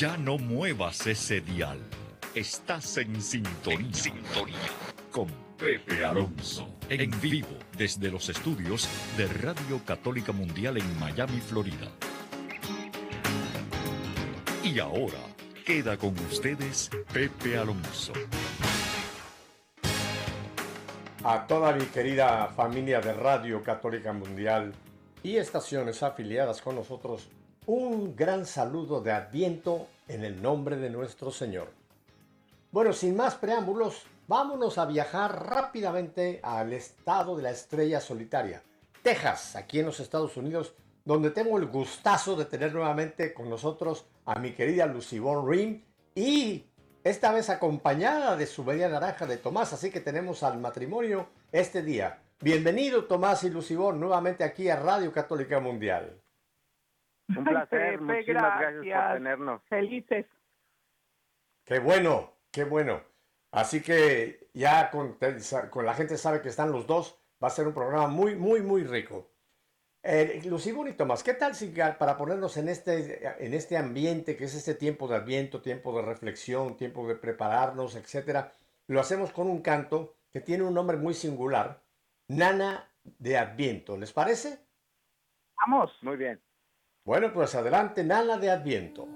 Ya no muevas ese dial. Estás en sintonía. Con Pepe Alonso. En vivo desde los estudios de Radio Católica Mundial en Miami, Florida. Y ahora queda con ustedes Pepe Alonso. A toda mi querida familia de Radio Católica Mundial y estaciones afiliadas con nosotros, un gran saludo de Adviento en el nombre de nuestro Señor. Bueno, sin más preámbulos, vámonos a viajar rápidamente al estado de la estrella solitaria, Texas, aquí en los Estados Unidos, donde tengo el gustazo de tener nuevamente con nosotros a mi querida Lucibon Rim y esta vez acompañada de su media naranja de Tomás, así que tenemos al matrimonio este día. Bienvenido Tomás y Lucibor nuevamente aquí a Radio Católica Mundial. Un placer, muchísimas gracias. por tenernos. Felices. Qué bueno, qué bueno. Así que ya con, con, la gente sabe que están los dos, va a ser un programa muy, muy, muy rico. Eh, Lucibor y Tomás, ¿qué tal si para ponernos en este, en este ambiente que es este tiempo de adviento, tiempo de reflexión, tiempo de prepararnos, etcétera, lo hacemos con un canto que tiene un nombre muy singular, Nana de Adviento. ¿Les parece? Vamos. Muy bien. Bueno, pues adelante, Nana de Adviento.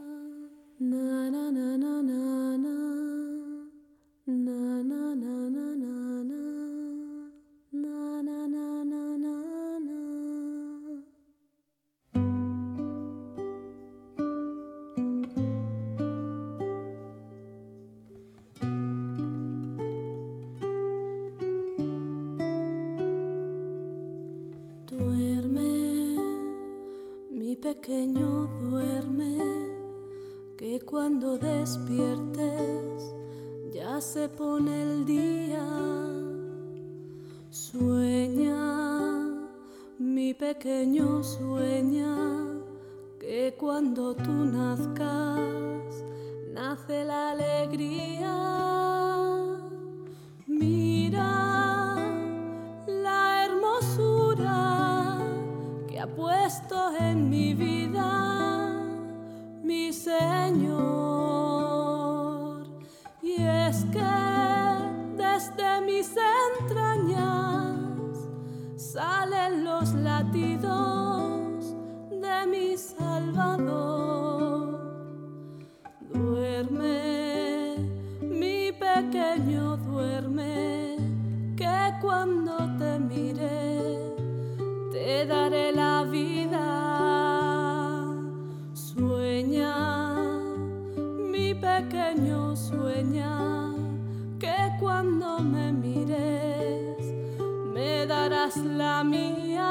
Me darás la mía.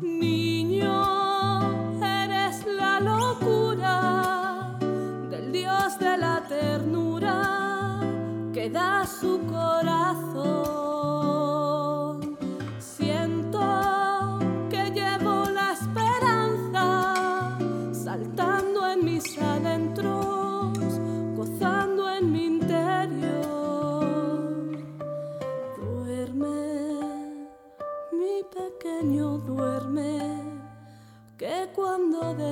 Niño, eres la locura del Dios de la ternura que da su corazón.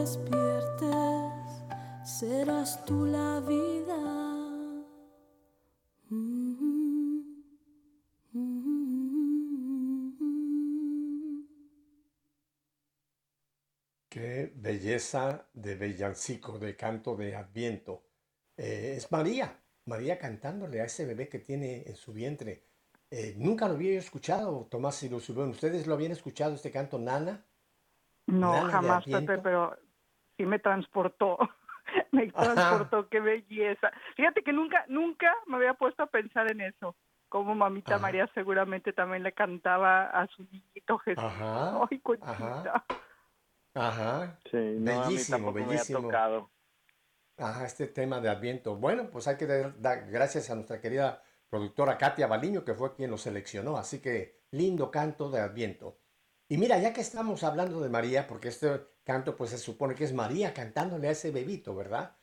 Despiertes serás tú la vida. Qué belleza de bellancico, de canto de adviento. Eh, es María, María cantándole a ese bebé que tiene en su vientre. Eh, nunca lo había escuchado, Tomás y Lucibón. ¿Ustedes lo habían escuchado, este canto, Nana? No, jamás, Pepe, pero sí me transportó. me transportó, qué belleza. Fíjate que nunca, nunca me había puesto a pensar en eso. Como mamita María seguramente también le cantaba a su niñito Jesús. Ajá. Ay, Ajá. Ajá. Sí, bellísimo, bellísimo. Ajá, este tema de Adviento. Bueno, pues hay que dar gracias a nuestra querida productora Katia Baliño, que fue quien lo seleccionó. Así que lindo canto de Adviento. Y mira, ya que estamos hablando de María, porque este canto pues se supone que es María cantándole a ese bebito, ¿verdad?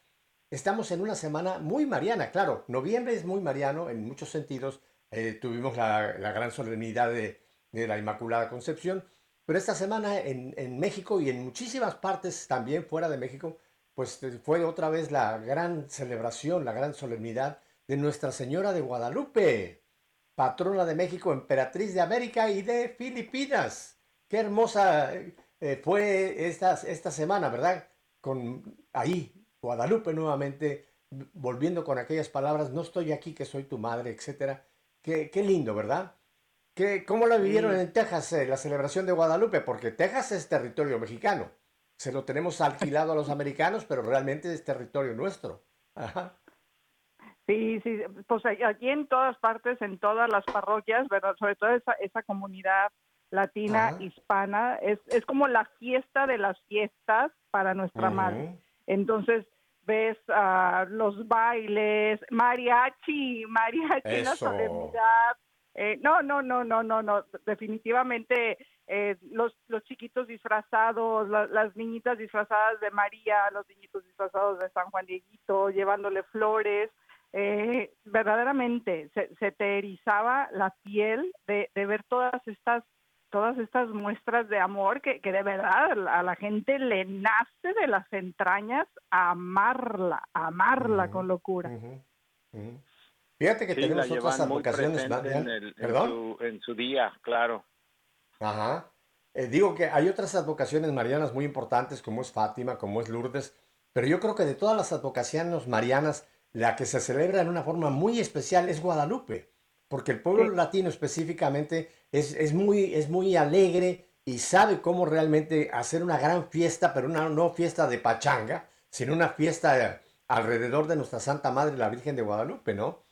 Estamos en una semana muy mariana, claro, noviembre es muy mariano en muchos sentidos, eh, tuvimos la, gran solemnidad de, la Inmaculada Concepción, pero esta semana en, México y en muchísimas partes también fuera de México pues fue otra vez la gran celebración, la gran solemnidad de Nuestra Señora de Guadalupe, patrona de México, emperatriz de América y de Filipinas. Qué hermosa eh, fue esta, esta semana, ¿verdad? Con ahí, Guadalupe nuevamente, volviendo con aquellas palabras, no estoy aquí que soy tu madre, etcétera. Qué, qué lindo, ¿verdad? ¿Qué, ¿Cómo la vivieron en Texas, eh, la celebración de Guadalupe? Porque Texas es territorio mexicano. Se lo tenemos alquilado a los americanos, pero realmente es territorio nuestro. Sí, sí, pues aquí en todas partes, en todas las parroquias, ¿verdad? Sobre todo esa, esa comunidad latina, hispana, es, es como la fiesta de las fiestas para nuestra madre. Entonces, ves uh, los bailes, mariachi, mariachi la solemnidad, eh, no, no, no, no, no, no, definitivamente eh, los, los chiquitos disfrazados, las niñitas disfrazadas de María, los niñitos disfrazados de San Juan Dieguito, llevándole flores, eh, verdaderamente se, se, te erizaba la piel de, de, ver todas estas todas estas muestras de amor que, que de verdad a la gente le nace de las entrañas amarla, amarla con locura. Fíjate que tenemos otras advocaciones. En, ¿Perdón? En su, día, claro. Ajá. Eh, digo que hay otras advocaciones marianas muy importantes, como es Fátima, como es Lourdes, pero yo creo que de todas las advocaciones marianas, la que se celebra en una forma muy especial es Guadalupe, porque el pueblo latino específicamente es, es, muy, es muy alegre y sabe cómo realmente hacer una gran fiesta, pero una no fiesta de pachanga, sino una fiesta alrededor de nuestra Santa Madre, la Virgen de Guadalupe, ¿no?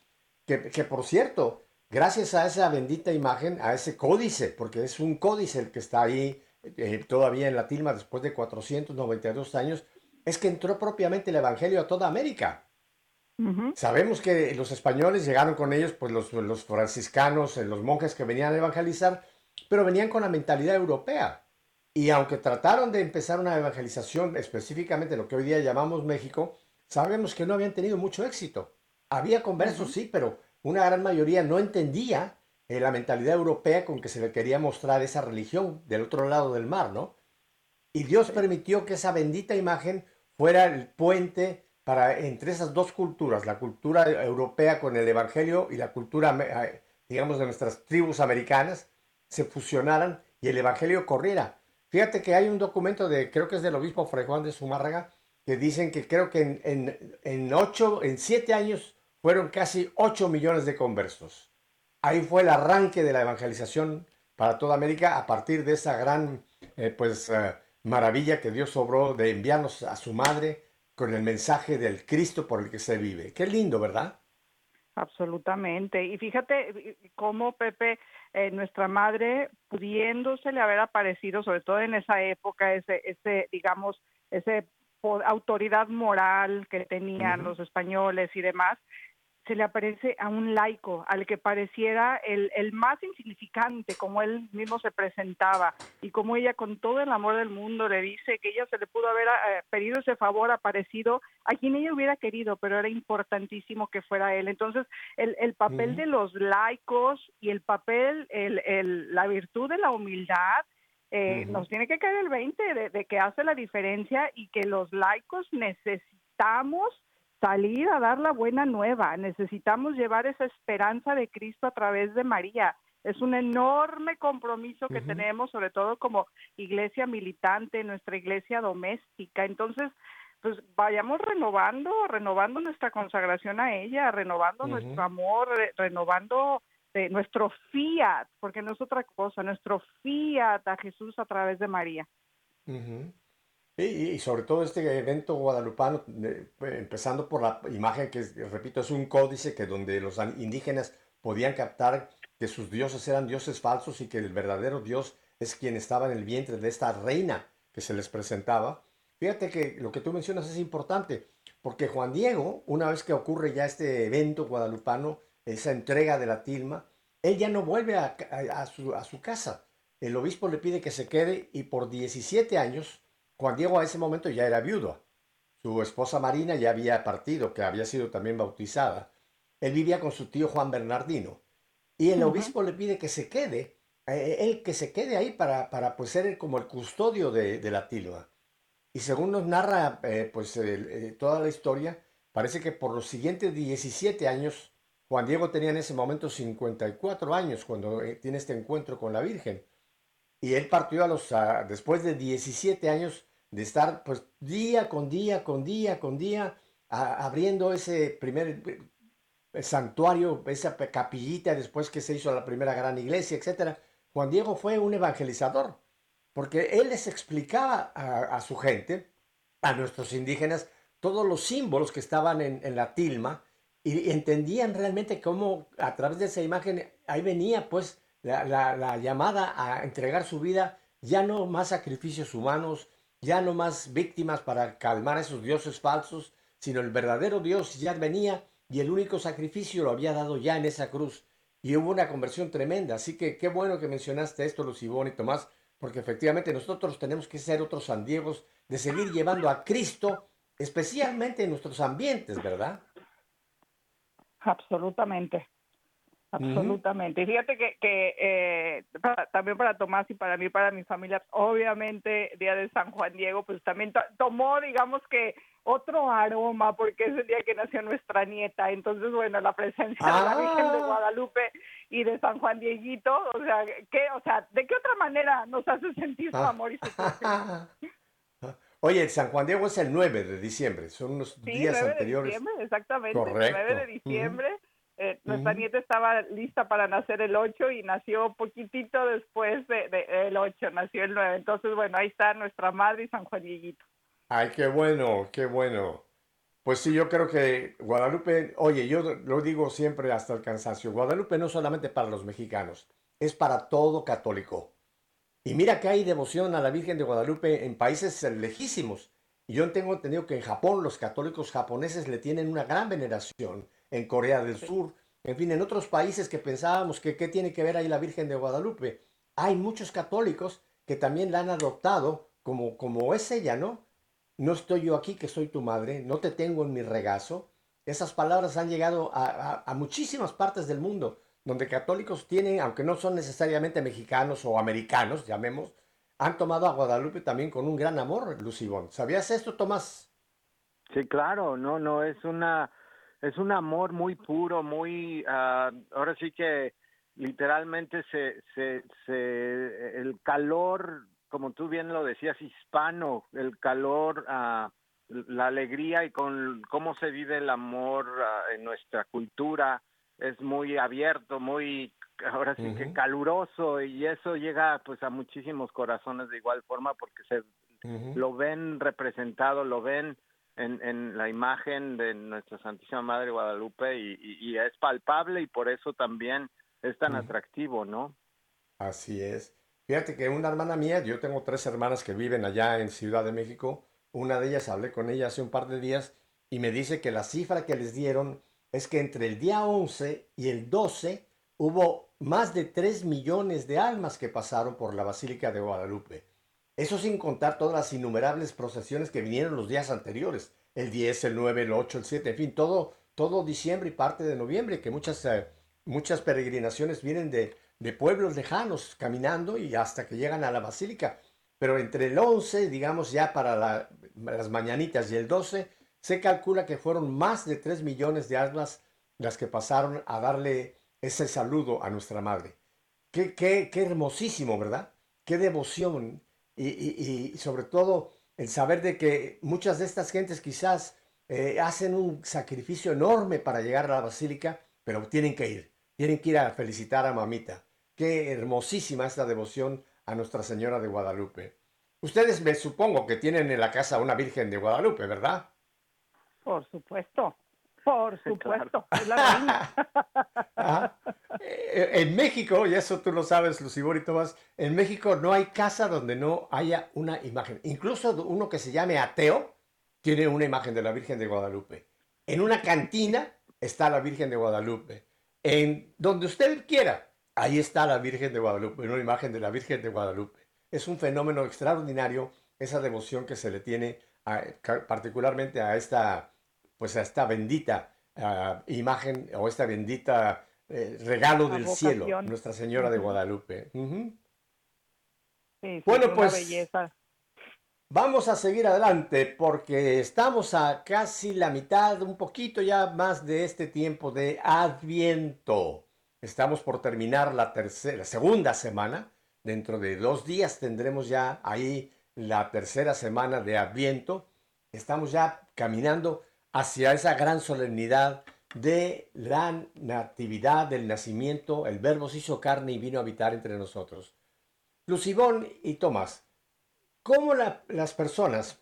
Que, por cierto, gracias a esa bendita imagen, a ese códice, porque es un códice el que está ahí eh, todavía en la tilma después de 492 años, es que entró propiamente el Evangelio a toda América. Sabemos que los españoles llegaron con ellos, pues los, los franciscanos, eh, los monjes que venían a evangelizar, pero venían con la mentalidad europea. Y aunque trataron de empezar una evangelización específicamente lo que hoy día llamamos México, sabemos que no habían tenido mucho éxito. Había conversos, sí, pero una gran mayoría no entendía eh, la mentalidad europea con que se le quería mostrar esa religión del otro lado del mar, ¿no? Y Dios permitió que esa bendita imagen fuera el puente para entre esas dos culturas, la cultura europea con el Evangelio y la cultura, eh, digamos, de nuestras tribus americanas, se fusionaran y el Evangelio corriera. Fíjate que hay un documento de, creo que es del obispo Fray Juan de Zumárraga, que dicen que creo que en, ocho, en siete años fueron casi 8 millones de conversos. Ahí fue el arranque de la evangelización para toda América a partir de esa gran eh, pues, eh, maravilla que Dios obró de enviarnos a su madre con el mensaje del Cristo por el que se vive. Qué lindo, ¿verdad? Absolutamente. Y fíjate cómo Pepe, eh, nuestra madre, pudiéndosele haber aparecido, sobre todo en esa época, ese, ese digamos, ese autoridad moral que tenían los españoles y demás, se le aparece a un laico, al que pareciera el, el, más insignificante, como él mismo se presentaba, y como ella con todo el amor del mundo le dice que ella se le pudo haber eh, pedido ese favor aparecido a quien ella hubiera querido, pero era importantísimo que fuera él. Entonces, el, el papel de los laicos y el papel, el, el, la virtud de la humildad, eh, nos tiene que caer el 20 de, de que hace la diferencia y que los laicos necesitamos salir a dar la buena nueva. Necesitamos llevar esa esperanza de Cristo a través de María. Es un enorme compromiso que tenemos, sobre todo como iglesia militante, nuestra iglesia doméstica. Entonces, pues vayamos renovando, renovando nuestra consagración a ella, renovando nuestro amor, renovando eh, nuestro fiat, porque no es otra cosa, nuestro fiat a Jesús a través de María. Y, sobre todo este evento guadalupano, pues, empezando por la imagen que, repito, es un códice que donde los indígenas podían captar que sus dioses eran dioses falsos y que el verdadero Dios es quien estaba en el vientre de esta reina que se les presentaba. Fíjate que lo que tú mencionas es importante, porque Juan Diego, una vez que ocurre ya este evento guadalupano, esa entrega de la tilma, él ya no vuelve a, su, a su casa. El obispo le pide que se quede y por 17 años Juan Diego a ese momento ya era viudo. Su esposa Marina ya había partido, que había sido también bautizada. Él vivía con su tío Juan Bernardino. Y el obispo le pide que se quede, eh, él que se quede ahí para, para pues, ser como el custodio de, la tilma. Y según nos narra eh, pues, eh, toda la historia, parece que por los siguientes 17 años, Juan Diego tenía en ese momento 54 años cuando tiene este encuentro con la Virgen. Y él partió a los, después de 17 años de estar pues día con día, con día, con día, abriendo ese primer santuario, esa capillita después que se hizo la primera gran iglesia, etc. Juan Diego fue un evangelizador porque él les explicaba a, su gente, a nuestros indígenas, todos los símbolos que estaban en, la tilma y, entendían realmente cómo a través de esa imagen ahí venía pues la, llamada a entregar su vida, ya no más sacrificios humanos, ya no más víctimas para calmar a esos dioses falsos, sino el verdadero Dios ya venía y el único sacrificio lo había dado ya en esa cruz. Y hubo una conversión tremenda. Así que qué bueno que mencionaste esto, Lucibón y Tomás, porque efectivamente nosotros tenemos que ser otros San Diegos de seguir llevando a Cristo, especialmente en nuestros ambientes, ¿verdad? Absolutamente. Absolutamente. Fíjate que, que eh, también para Tomás y para mí, para mi familia, obviamente, Día de San Juan Diego, pues también tomó, digamos que, otro aroma, porque es el día que nació nuestra nieta. Entonces, bueno, la presencia de la Virgen de ah. Guadalupe y de San Juan Dieguito, o sea, ¿qué, o sea, ¿de qué otra manera nos hace sentir su amor y su Oye, San Juan Diego es el 9 de diciembre, son unos días 9 anteriores. De diciembre, exactamente, el 9 de diciembre. Eh, nuestra nieta estaba lista para nacer el 8 y nació poquitito después del de, el 8, nació el 9. Entonces, bueno, ahí está nuestra madre y San Juan Dieguito. Ay, qué bueno, qué bueno. Pues sí, yo creo que Guadalupe, oye, yo lo digo siempre hasta el cansancio, Guadalupe no solamente para los mexicanos, es para todo católico. Y mira que hay devoción a la Virgen de Guadalupe en países lejísimos. Y yo tengo entendido que en Japón los católicos japoneses le tienen una gran veneración en Corea del Sur, en fin, en otros países que pensábamos que qué tiene que ver ahí la Virgen de Guadalupe. Hay muchos católicos que también la han adoptado como, como es ella, ¿no? No estoy yo aquí que soy tu madre, no te tengo en mi regazo. Esas palabras han llegado a, a muchísimas partes del mundo, donde católicos tienen, aunque no son necesariamente mexicanos o americanos, llamemos, han tomado a Guadalupe también con un gran amor, Lucibón. ¿Sabías esto, Tomás? Sí, claro, no, no, es una es un amor muy puro, muy, uh, ahora sí que literalmente se, se, se, el calor, como tú bien lo decías, hispano, el calor, uh, la alegría y con cómo se vive el amor uh, en nuestra cultura es muy abierto, muy ahora sí que caluroso y eso llega pues a muchísimos corazones de igual forma porque se lo ven representado, lo ven en, en la imagen de nuestra Santísima Madre Guadalupe y, y, es palpable y por eso también es tan atractivo, ¿no? Así es. Fíjate que una hermana mía, yo tengo tres hermanas que viven allá en Ciudad de México, una de ellas hablé con ella hace un par de días y me dice que la cifra que les dieron es que entre el día 11 y el 12 hubo más de 3 millones de almas que pasaron por la Basílica de Guadalupe. Eso sin contar todas las innumerables procesiones que vinieron los días anteriores, el 10, el 9, el 8, el 7, en fin, todo, todo diciembre y parte de noviembre, que muchas, eh, muchas peregrinaciones vienen de, de pueblos lejanos caminando y hasta que llegan a la basílica. Pero entre el 11, digamos ya para las mañanitas y el 12, se calcula que fueron más de 3 millones de almas las que pasaron a darle ese saludo a nuestra madre. Qué, qué, qué hermosísimo, ¿verdad? Qué devoción y, sobre todo el saber de que muchas de estas gentes quizás eh, hacen un sacrificio enorme para llegar a la basílica, pero tienen que ir, tienen que ir a felicitar a mamita. Qué hermosísima esta devoción a Nuestra Señora de Guadalupe. Ustedes me supongo que tienen en la casa una Virgen de Guadalupe, ¿verdad? Por supuesto. Por supuesto, es la eh, En México, y eso tú lo sabes, Lucibor y Tomás, en México no hay casa donde no haya una imagen. Incluso uno que se llame ateo tiene una imagen de la Virgen de Guadalupe. En una cantina está la Virgen de Guadalupe. En donde usted quiera, ahí está la Virgen de Guadalupe, una imagen de la Virgen de Guadalupe. Es un fenómeno extraordinario esa devoción que se le tiene particularmente a esta pues a esta bendita ah, imagen o esta bendita eh, regalo del cielo, Nuestra Señora de Guadalupe. bueno, pues... Belleza. Vamos a seguir adelante porque estamos a casi la mitad, un poquito ya más de este tiempo de Adviento. Estamos por terminar la tercera, segunda semana. Dentro de dos días tendremos ya ahí la tercera semana de Adviento. Estamos ya caminando hacia esa gran solemnidad de la natividad, del nacimiento. El Verbo se hizo carne y vino a habitar entre nosotros. Lucibón y Tomás, ¿cómo las personas,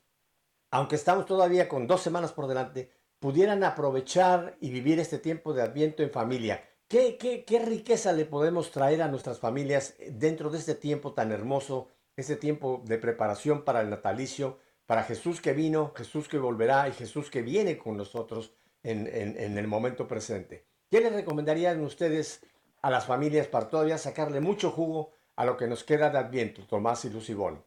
aunque estamos todavía con dos semanas por delante, pudieran aprovechar y vivir este tiempo de Adviento en familia? ¿Qué, qué, qué riqueza le podemos traer a nuestras familias dentro de este tiempo tan hermoso, este tiempo de preparación para el natalicio, para Jesús que vino, Jesús que volverá y Jesús que viene con nosotros en, el momento presente? ¿Qué les recomendarían ustedes a las familias para todavía sacarle mucho jugo a lo que nos queda de Adviento, Tomás y Lucibón?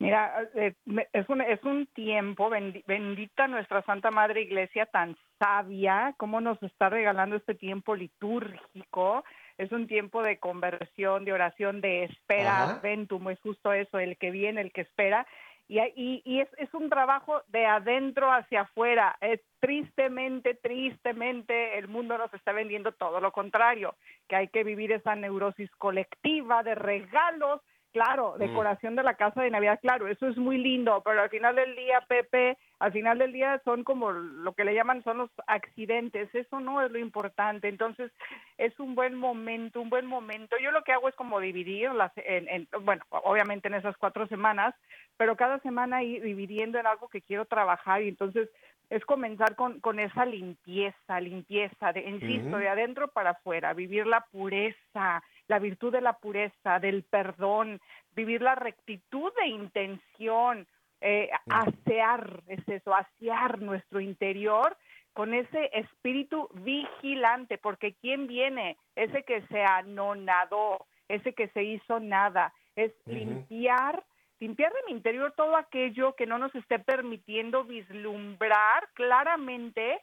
Mira, eh, es un, es un tiempo, bendita nuestra Santa Madre Iglesia tan sabia, cómo nos está regalando este tiempo litúrgico. Es un tiempo de conversión, de oración, de espera, ventum, es justo eso, el que viene, el que espera. Y, y, y es, es, un trabajo de adentro hacia afuera. Es, tristemente, tristemente, el mundo nos está vendiendo todo lo contrario, que hay que vivir esa neurosis colectiva de regalos Claro, mm. decoración de la casa de Navidad, claro, eso es muy lindo, pero al final del día, Pepe, al final del día son como lo que le llaman son los accidentes, eso no es lo importante, entonces es un buen momento, un buen momento. Yo lo que hago es como dividir las, en, bueno, obviamente en esas cuatro semanas, pero cada semana ir dividiendo en algo que quiero trabajar y entonces es comenzar con, con esa limpieza, limpieza, de, insisto, de adentro para afuera, vivir la pureza, la virtud de la pureza, del perdón, vivir la rectitud de intención, eh, asear, es eso, asear nuestro interior con ese espíritu vigilante, porque ¿quién viene? Ese que se anonadó, ese que se hizo nada, es limpiar, limpiar de mi interior todo aquello que no nos esté permitiendo vislumbrar claramente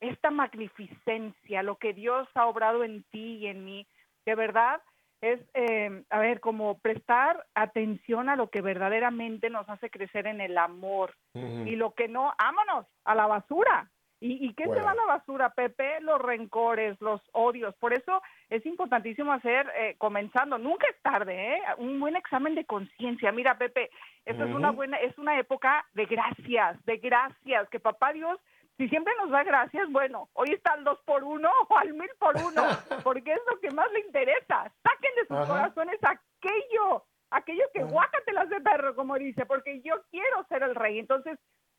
esta magnificencia, lo que Dios ha obrado en ti y en mí, de verdad es, eh, a ver, como prestar atención a lo que verdaderamente nos hace crecer en el amor y lo que no, ámonos a la basura. ¿Y, y qué se va a la basura, Pepe? Los rencores, los odios. Por eso es importantísimo hacer, eh, comenzando, nunca es tarde, ¿eh? un buen examen de conciencia. Mira, Pepe, esto es una buena, es una época de gracias, de gracias, que papá Dios si siempre nos da gracias, bueno, hoy está al dos por uno o al mil por uno, porque es lo que más le interesa. Saquen de sus corazones aquello, aquello que guácatelas de perro, como dice, porque yo quiero ser el rey. Entonces,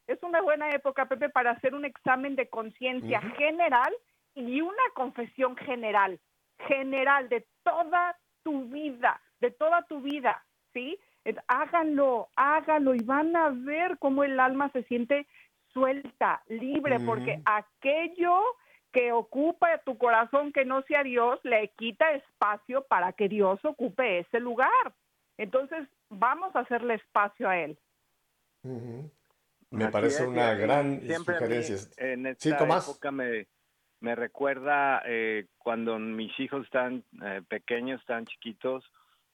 es una buena época, Pepe, para hacer un examen de conciencia general y una confesión general, general de toda tu vida, de toda tu vida, ¿sí? Háganlo, háganlo y van a ver cómo el alma se siente suelta, libre, porque aquello que ocupa tu corazón que no sea Dios, le quita espacio para que Dios ocupe ese lugar. Entonces, vamos a hacerle espacio a Él. Me parece una gran sugerencia. en esta época me, me recuerda eh, cuando mis hijos están eh, pequeños, están chiquitos,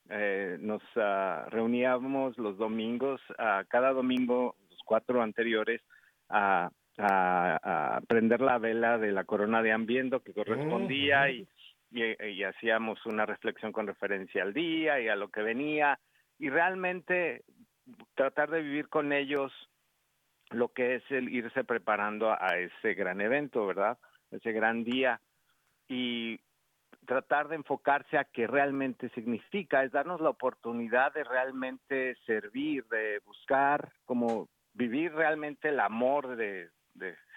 eh, nos ah, reuníamos los domingos, uh, cada domingo, los cuatro anteriores, a, a, prender la vela de la corona de Ambiendo que correspondía y, y, hacíamos una reflexión con referencia al día y a lo que venía. Y realmente tratar de vivir con ellos lo que es el irse preparando a, ese gran evento, ¿verdad? Ese gran día y tratar de enfocarse a qué realmente significa, es darnos la oportunidad de realmente servir, de buscar como vivir realmente el amor de,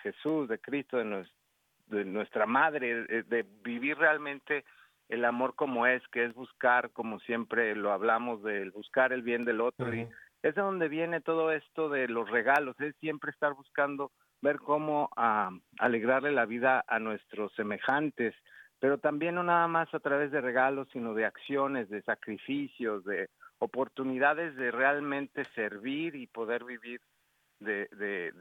Jesús, de Cristo, de, nuestra madre, de, vivir realmente el amor como es, que es buscar, como siempre lo hablamos, de buscar el bien del otro. Y es de donde viene todo esto de los regalos, es siempre estar buscando ver cómo ah, alegrarle la vida a nuestros semejantes, pero también no nada más a través de regalos, sino de acciones, de sacrificios, de oportunidades de realmente servir y poder vivir de, de,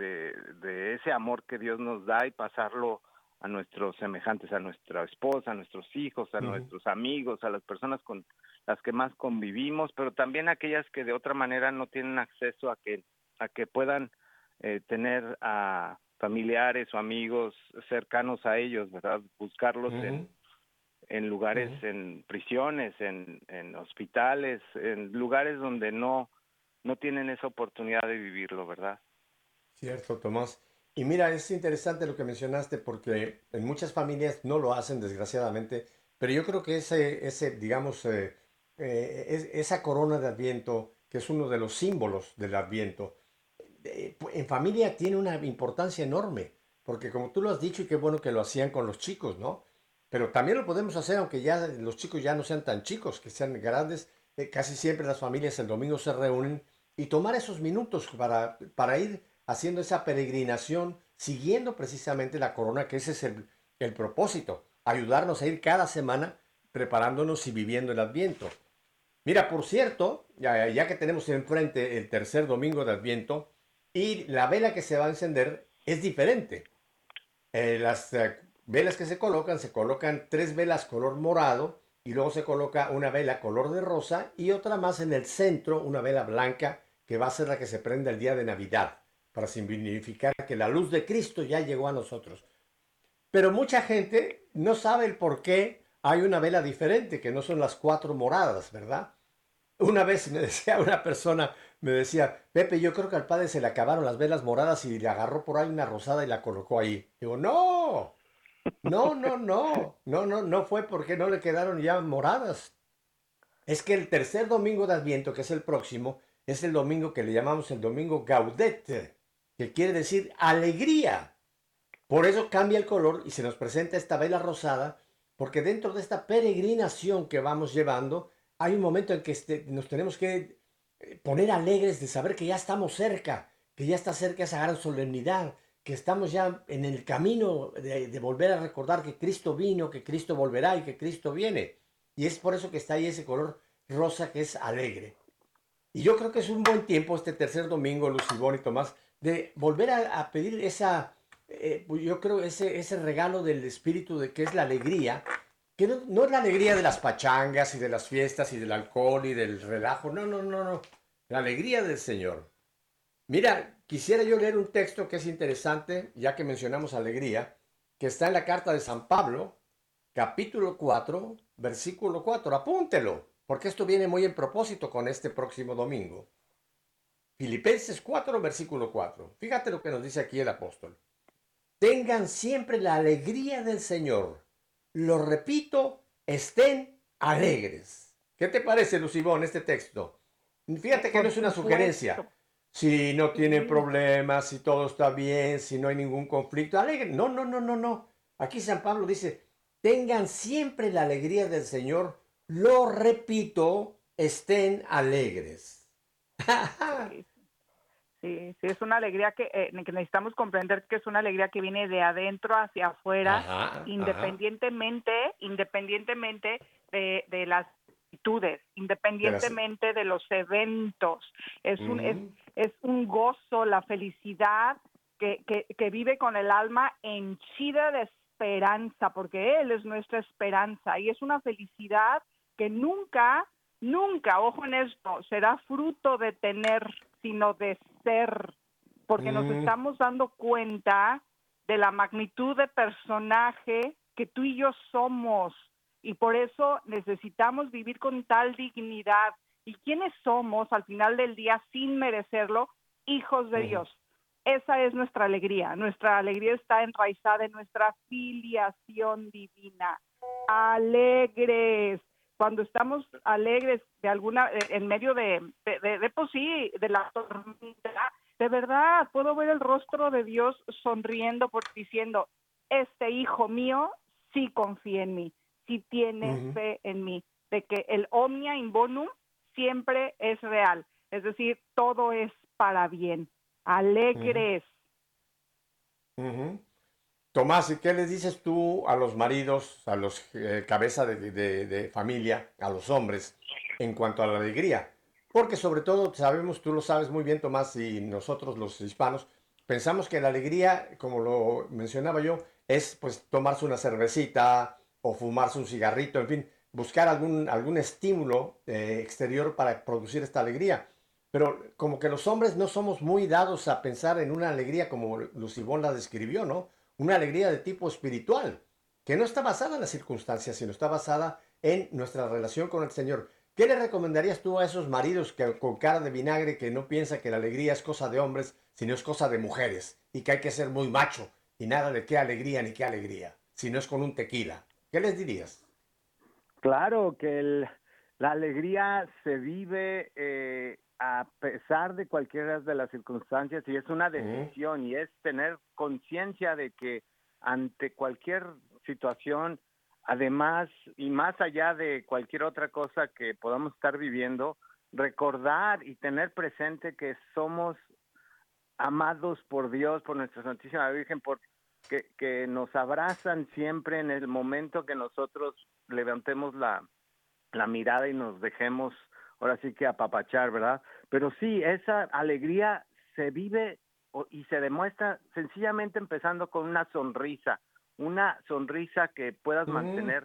de, ese amor que Dios nos da y pasarlo a nuestros semejantes, a nuestra esposa, a nuestros hijos, a nuestros amigos, a las personas con las que más convivimos, pero también aquellas que de otra manera no tienen acceso a que a que puedan eh, tener a familiares o amigos cercanos a ellos, ¿verdad? Buscarlos en, en lugares, en prisiones, en, en hospitales, en lugares donde no, no tienen esa oportunidad de vivirlo, ¿verdad? Cierto, Tomás. Y mira, es interesante lo que mencionaste porque en muchas familias no lo hacen, desgraciadamente, pero yo creo que ese, ese digamos, eh, eh, esa corona de Adviento, que es uno de los símbolos del Adviento, en familia tiene una importancia enorme, porque como tú lo has dicho, y qué bueno que lo hacían con los chicos, ¿no? Pero también lo podemos hacer aunque ya los chicos ya no sean tan chicos, que sean grandes. Eh, casi siempre las familias el domingo se reúnen y tomar esos minutos para, para ir haciendo esa peregrinación, siguiendo precisamente la corona, que ese es el, el propósito, ayudarnos a ir cada semana preparándonos y viviendo el Adviento. Mira, por cierto, ya, que tenemos enfrente el tercer domingo de Adviento, y la vela que se va a encender es diferente. Eh, las eh, velas que se colocan, se colocan tres velas color morado y luego se coloca una vela color de rosa y otra más en el centro, una vela blanca que va a ser la que se prende el día de Navidad para significar que la luz de Cristo ya llegó a nosotros. Pero mucha gente no sabe el por qué hay una vela diferente, que no son las cuatro moradas, ¿verdad? Una vez me decía una persona, me decía, Pepe, yo creo que al padre se le acabaron las velas moradas y le agarró por ahí una rosada y la colocó ahí. Digo, no, no, no, no, no, no, no fue porque no le quedaron ya moradas. Es que el tercer domingo de Adviento, que es el próximo, es el domingo que le llamamos el domingo Gaudete, que quiere decir alegría. Por eso cambia el color y se nos presenta esta vela rosada, porque dentro de esta peregrinación que vamos llevando, hay un momento en que este, nos tenemos que eh, poner alegres de saber que ya estamos cerca, que ya está cerca esa gran solemnidad, que estamos ya en el camino de, volver a recordar que Cristo vino, que Cristo volverá y que Cristo viene. Y es por eso que está ahí ese color rosa que es alegre. Y yo creo que es un buen tiempo este tercer domingo, Lucibón y Tomás, de volver a, pedir esa, eh, yo creo, ese, ese regalo del Espíritu de que es la alegría, que no, es la alegría de las pachangas y de las fiestas y del alcohol y del relajo, no, no, no, no, la alegría del Señor. Mira, quisiera yo leer un texto que es interesante, ya que mencionamos alegría, que está en la carta de San Pablo, capítulo 4, versículo 4. Apúntelo, porque esto viene muy en propósito con este próximo domingo. Filipenses 4, versículo 4. Fíjate lo que nos dice aquí el apóstol. Tengan siempre la alegría del Señor lo repito, estén alegres. ¿Qué te parece, Lucibón, este texto? Fíjate que no es una sugerencia. Si no tienen problemas, si todo está bien, si no hay ningún conflicto, alegre. No, no, no, no, no. Aquí San Pablo dice, tengan siempre la alegría del Señor. Lo repito, estén alegres. Sí, sí, es una alegría que, eh, que, necesitamos comprender que es una alegría que viene de adentro hacia afuera, independientemente, independientemente de, de, las actitudes, independientemente de los eventos. Es, un, es, es, un gozo, la felicidad que, que, que vive con el alma henchida de esperanza, porque Él es nuestra esperanza y es una felicidad que nunca, nunca, ojo en esto, será fruto de tener sino de porque nos mm. estamos dando cuenta de la magnitud de personaje que tú y yo somos y por eso necesitamos vivir con tal dignidad. ¿Y quiénes somos al final del día sin merecerlo? Hijos de Dios. Esa es nuestra alegría. Nuestra alegría está enraizada en nuestra filiación divina. Alegres, cuando estamos alegres de alguna, eh, en medio de, de, de, pues sí, de la tormenta, de verdad puedo ver el rostro de Dios sonriendo por diciendo, este hijo mío sí confía en mí, sí tiene fe en mí, de que el omnia in bonum siempre es real, es decir, todo es para bien, alegres. Tomás, ¿y qué les dices tú a los maridos, a los eh, cabeza de, familia, a los hombres, en cuanto a la alegría? Porque sobre todo sabemos, tú lo sabes muy bien, Tomás, y nosotros los hispanos, pensamos que la alegría, como lo mencionaba yo, es pues tomarse una cervecita o fumarse un cigarrito, en fin, buscar algún, algún estímulo eh, exterior para producir esta alegría. Pero como que los hombres no somos muy dados a pensar en una alegría como Lucibón la describió, ¿no? Una alegría de tipo espiritual, que no está basada en las circunstancias, sino está basada en nuestra relación con el Señor. ¿Qué le recomendarías tú a esos maridos que con cara de vinagre que no piensa que la alegría es cosa de hombres, sino es cosa de mujeres y que hay que ser muy macho y nada de qué alegría ni qué alegría, si no es con un tequila? ¿Qué les dirías? Claro que la alegría se vive eh, a pesar de cualquiera de las circunstancias y es una decisión y es tener conciencia de que ante cualquier situación además y más allá de cualquier otra cosa que podamos estar viviendo, recordar y tener presente que somos amados por Dios, por nuestra Santísima Virgen, por que, que nos abrazan siempre en el momento que nosotros levantemos la, la mirada y nos dejemos ahora sí que apapachar, ¿verdad? Pero sí, esa alegría se vive y se demuestra sencillamente empezando con una sonrisa, una sonrisa que puedas mantener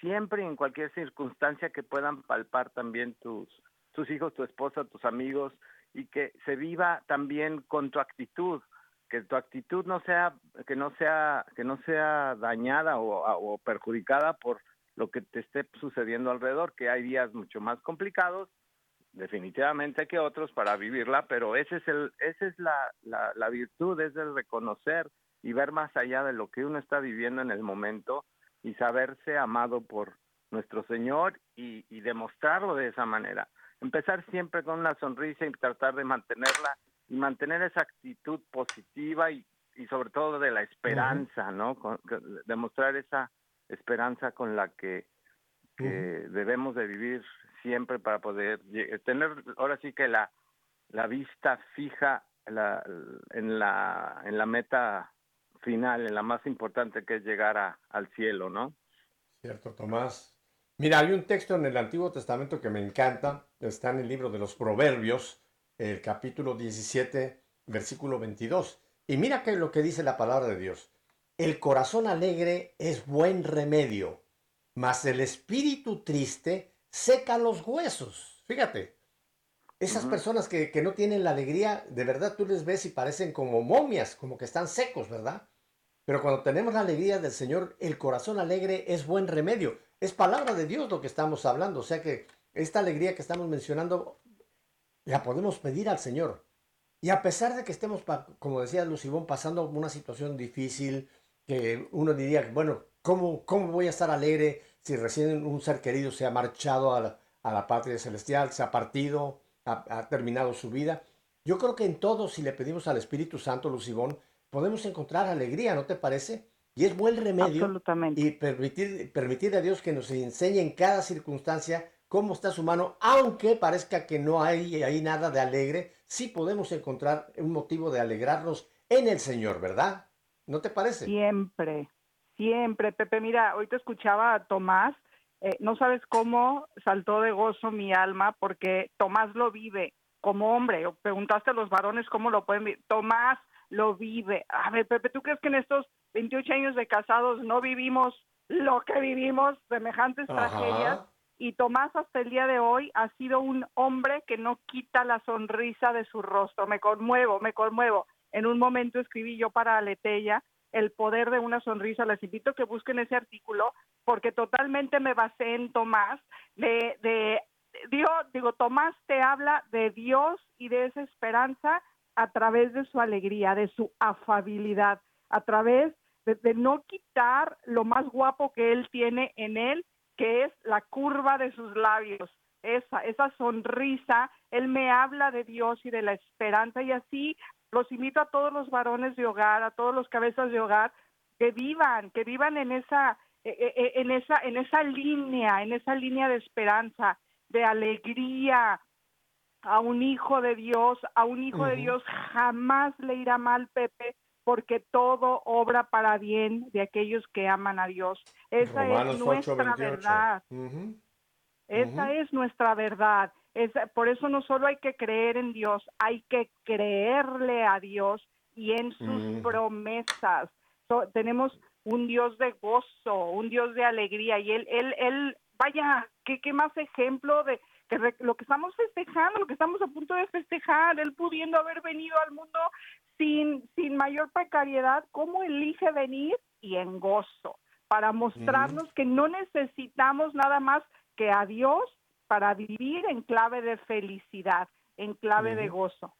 siempre en cualquier circunstancia que puedan palpar también tus, tus hijos, tu esposa, tus amigos y que se viva también con tu actitud, que tu actitud no sea que no sea que no sea dañada o, o perjudicada por lo que te esté sucediendo alrededor, que hay días mucho más complicados definitivamente que otros para vivirla, pero ese es el, esa es la, la, la virtud, es el reconocer y ver más allá de lo que uno está viviendo en el momento y saberse amado por nuestro Señor y, demostrarlo de esa manera. Empezar siempre con una sonrisa y tratar de mantenerla y mantener esa actitud positiva y, y sobre todo de la esperanza, ¿no? demostrar esa esperanza con la que, debemos de vivir siempre para poder tener ahora sí que la, la vista fija la, en la en la meta final, en la más importante que es llegar a, al cielo, ¿no? Cierto, Tomás. Mira, hay un texto en el Antiguo Testamento que me encanta, está en el libro de los Proverbios, el capítulo 17, versículo 22. Y mira que lo que dice la palabra de Dios. El corazón alegre es buen remedio, mas el espíritu triste seca los huesos. Fíjate, esas personas que, no tienen la alegría, de verdad tú les ves y parecen como momias, como que están secos, ¿verdad? Pero cuando tenemos la alegría del Señor, el corazón alegre es buen remedio. Es palabra de Dios lo que estamos hablando. O sea que esta alegría que estamos mencionando, la podemos pedir al Señor. Y a pesar de que estemos, como decía Lucibón, pasando una situación difícil, que uno diría, bueno, ¿cómo, ¿cómo voy a estar alegre si recién un ser querido se ha marchado a la, patria celestial, se ha partido, ha, terminado su vida. Yo creo que en todo, si le pedimos al Espíritu Santo, Lucibón, podemos encontrar alegría, ¿no te parece? Y es buen remedio. Y permitir, permitir a Dios que nos enseñe en cada circunstancia cómo está su mano, aunque parezca que no hay ahí nada de alegre, sí podemos encontrar un motivo de alegrarnos en el Señor, ¿verdad? ¿No te parece? Siempre, Siempre, Pepe, mira, hoy te escuchaba a Tomás, eh, no sabes cómo saltó de gozo mi alma porque Tomás lo vive como hombre. Preguntaste a los varones cómo lo pueden vivir. Tomás lo vive. A ver, Pepe, ¿tú crees que en estos 28 años de casados no vivimos lo que vivimos, semejantes tragedias? Y Tomás hasta el día de hoy ha sido un hombre que no quita la sonrisa de su rostro. Me conmuevo, me conmuevo. En un momento escribí yo para Aletella el poder de una sonrisa. Les invito a que busquen ese artículo porque totalmente me basé en Tomás de, digo, Tomás te habla de Dios y de esa esperanza a través de su alegría, de su afabilidad, a través de, de, no quitar lo más guapo que él tiene en él, que es la curva de sus labios, esa, esa sonrisa. Él me habla de Dios y de la esperanza y así los invito a todos los varones de hogar, a todos los cabezas de hogar, que vivan, que vivan en esa, e, e, e, en esa, en esa línea, en esa línea de esperanza, de alegría. A un hijo de Dios, a un hijo de Dios jamás le irá mal, Pepe, porque todo obra para bien de aquellos que aman a Dios. Esa es nuestra verdad. Esa es nuestra verdad por eso no solo hay que creer en Dios, hay que creerle a Dios y en sus promesas. tenemos un Dios de gozo, un Dios de alegría y él, él, él, vaya, ¿qué, qué más ejemplo de que lo que estamos festejando, lo que estamos a punto de festejar, él pudiendo haber venido al mundo sin, sin mayor precariedad, ¿cómo elige venir? Y en gozo, para mostrarnos que no necesitamos nada más que a Dios para vivir en clave de felicidad, en clave de gozo.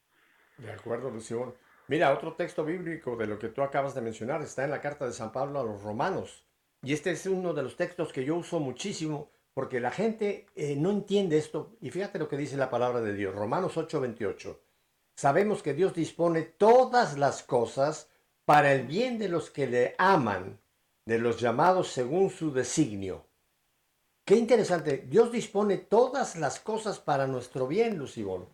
De acuerdo, Lucio. Mira, otro texto bíblico de lo que tú acabas de mencionar está en la carta de San Pablo a los romanos. Y este es uno de los textos que yo uso muchísimo porque la gente eh, no entiende esto. Y fíjate lo que dice la palabra de Dios, Romanos 8:28. Sabemos que Dios dispone todas las cosas para el bien de los que le aman, de los llamados según su designio. Qué interesante. Dios dispone todas las cosas para nuestro bien, Lucibón.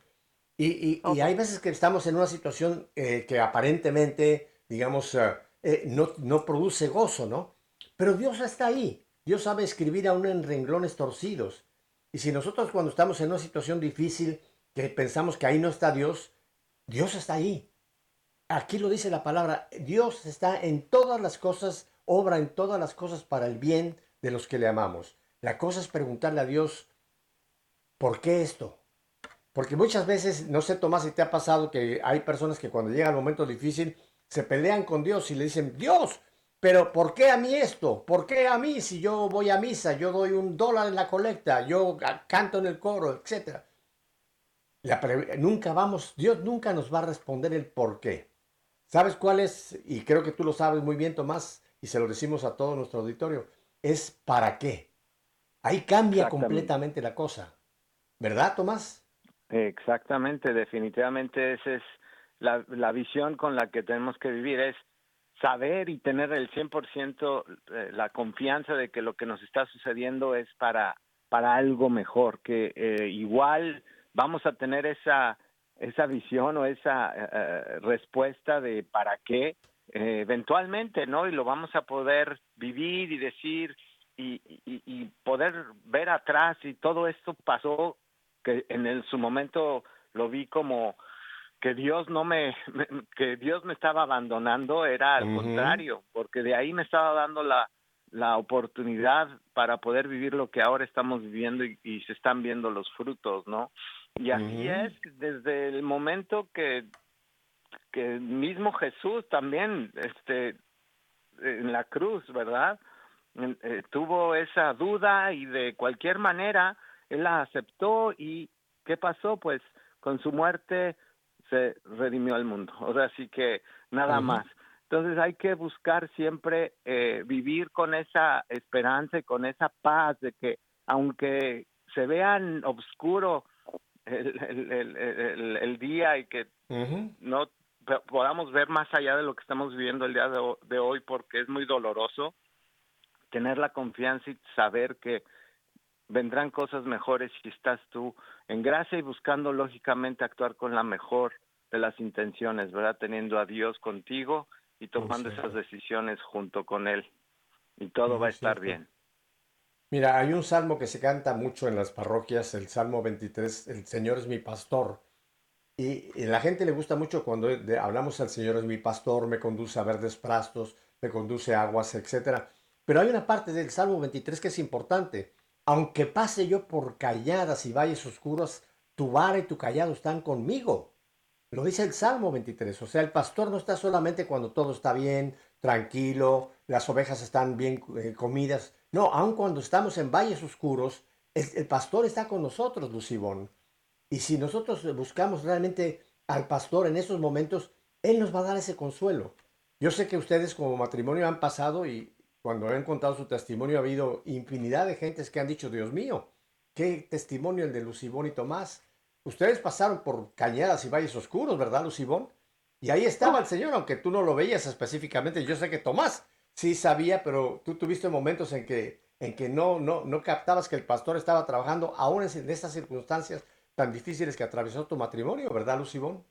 Y, y, hay veces que estamos en una situación eh, que aparentemente, digamos, eh, eh, no, no, produce gozo, ¿no? Pero Dios está ahí. Dios sabe escribir aún en renglones torcidos. Y si nosotros cuando estamos en una situación difícil, que pensamos que ahí no está Dios, Dios está ahí. Aquí lo dice la palabra, Dios está en todas las cosas, obra en todas las cosas para el bien de los que le amamos. La cosa es preguntarle a Dios, ¿por qué esto? Porque muchas veces, no sé Tomás si te ha pasado que hay personas que cuando llega el momento difícil se pelean con Dios y le dicen, Dios, pero ¿por qué a mí esto? ¿Por qué a mí si yo voy a misa, yo doy un dólar en la colecta, yo canto en el coro, etcétera? nunca vamos, Dios nunca nos va a responder el por qué. ¿Sabes cuál es? Y creo que tú lo sabes muy bien, Tomás, y se lo decimos a todo nuestro auditorio, es para qué. Ahí cambia completamente la cosa. ¿Verdad, Tomás? Exactamente, definitivamente esa es la, la visión con la que tenemos que vivir, es saber y tener el 100% eh, la confianza de que lo que nos está sucediendo es para, para algo mejor, que eh, igual vamos a tener esa, esa visión o esa eh, respuesta de para qué eventualmente, ¿no? Y lo vamos a poder vivir y decir, y, y, poder ver atrás y todo esto pasó que en el, su momento lo vi como que Dios no me, que Dios me estaba abandonando era al contrario porque de ahí me estaba dando la la oportunidad para poder vivir lo que ahora estamos viviendo y, se están viendo los frutos, ¿no? Y así es desde el momento que que mismo Jesús también este en la cruz, ¿verdad? Eh, tuvo esa duda y de cualquier manera él la aceptó y ¿qué pasó? Pues con su muerte se redimió al mundo. O sea, así que nada más. Entonces hay que buscar siempre eh, vivir con esa esperanza y con esa paz de que aunque se vean oscuro el, el, el, el, día y que no podamos ver más allá de lo que estamos viviendo el día de hoy porque es muy doloroso, tener la confianza y saber que vendrán cosas mejores si estás tú en gracia y buscando lógicamente actuar con la mejor de las intenciones, ¿verdad? Teniendo a Dios contigo y tomando esas decisiones junto con Él. Y todo va a estar bien. Mira, hay un salmo que se canta mucho en las parroquias, el Salmo 23, el Señor es mi pastor. Y, a la gente le gusta mucho cuando hablamos el Señor es mi pastor, me conduce a verdes prastos, me conduce a aguas, etcétera. Pero hay una parte del Salmo 23 que es importante. Aunque pase yo por calladas y valles oscuros, tu vara y tu callado están conmigo. Lo dice el Salmo 23. O sea, el pastor no está solamente cuando todo está bien, tranquilo, las ovejas están bien eh, comidas. No, aun cuando estamos en valles oscuros, el, pastor está con nosotros, Lucibón. Y si nosotros buscamos realmente al pastor en esos momentos, él nos va a dar ese consuelo. Yo sé que ustedes como matrimonio han pasado y cuando han contado su testimonio ha habido infinidad de gentes que han dicho, Dios mío, qué testimonio el de Lucibón y Tomás. Ustedes pasaron por cañadas y valles oscuros, ¿verdad, Lucibón? Y ahí estaba el Señor, aunque tú no lo veías específicamente. Yo sé que Tomás sí sabía, pero tú tuviste momentos en que, en que no, no, no captabas que el pastor estaba trabajando, aún en estas circunstancias tan difíciles que atravesó tu matrimonio, ¿verdad, Lucibón?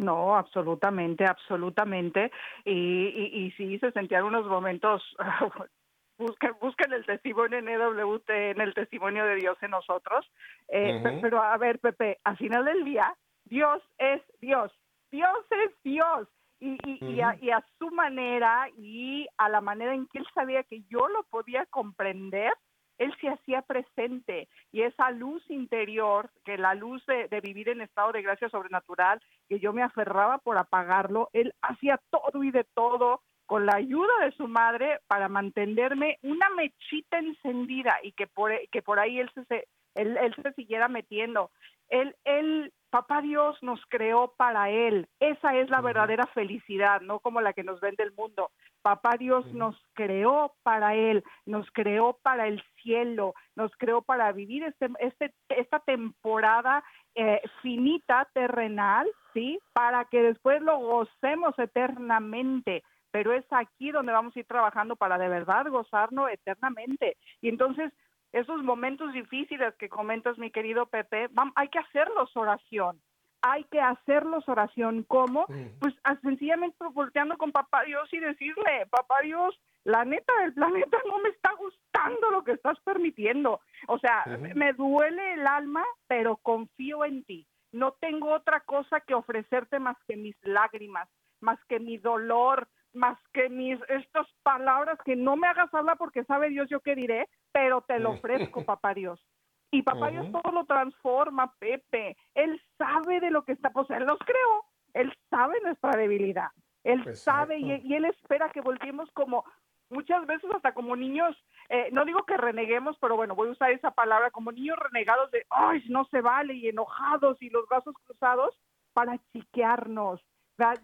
No, absolutamente, absolutamente. Y, y, y sí, se sentían unos momentos, busquen, busquen el testimonio en EWT, en el testimonio de Dios en nosotros. Eh, Pero a ver, Pepe, al final del día, Dios es Dios, Dios es Dios. y, y, a, y, a, su manera y a la manera en que él sabía que yo lo podía comprender, él se hacía presente y esa luz interior, que la luz de, vivir en estado de gracia sobrenatural, que yo me aferraba por apagarlo, él hacía todo y de todo con la ayuda de su madre para mantenerme una mechita encendida y que por, que por ahí él se, él, él se siguiera metiendo. Él, él, papá Dios nos creó para Él. Esa es la verdadera felicidad, no como la que nos vende el mundo. Papá Dios nos creó para Él, nos creó para el cielo, nos creó para vivir este, este, esta temporada eh, finita, terrenal, ¿sí? Para que después lo gocemos eternamente. Pero es aquí donde vamos a ir trabajando para de verdad gozarnos eternamente. Y entonces, esos momentos difíciles que comentas, mi querido Pepe, hay que hacerlos oración. Hay que hacerlos oración. ¿Cómo? Pues sencillamente volteando con papá Dios y decirle, papá Dios, la neta del planeta no me está gustando lo que estás permitiendo. O sea, me duele el alma, pero confío en ti. No tengo otra cosa que ofrecerte más que mis lágrimas, más que mi dolor, más que mis estas palabras que no me hagas hablar porque sabe Dios yo qué diré, pero te lo ofrezco, papá Dios. Y papá Dios todo lo transforma, Pepe. Él sabe de lo que está, pues él nos creó, él sabe nuestra debilidad, él sabe y, él espera que volvemos como muchas veces hasta como niños, eh, no digo que reneguemos, pero bueno, voy a usar esa palabra, como niños renegados de, ay, no se vale, y enojados y los brazos cruzados para chiquearnos,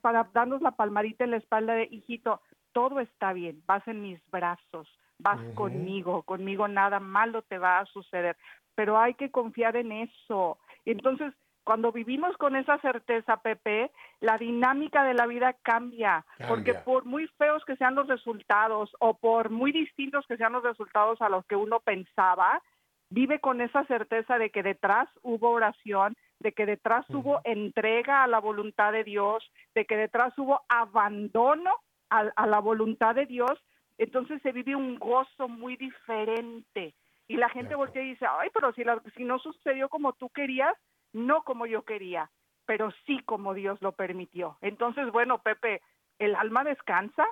para darnos la palmarita en la espalda de hijito, todo está bien, vas en mis brazos, vas conmigo, conmigo nada malo te va a suceder, pero hay que confiar en eso. Entonces, cuando vivimos con esa certeza, Pepe, la dinámica de la vida cambia, porque por muy feos que sean los resultados o por muy distintos que sean los resultados a los que uno pensaba, vive con esa certeza de que detrás hubo oración, de que detrás hubo entrega a la voluntad de Dios, de que detrás hubo abandono a, la voluntad de Dios, entonces se vive un gozo muy diferente. Y la gente voltea y dice, ay, pero si, si no sucedió como tú querías, no como yo quería, pero sí como Dios lo permitió. Entonces, bueno, Pepe, ¿el alma descansa?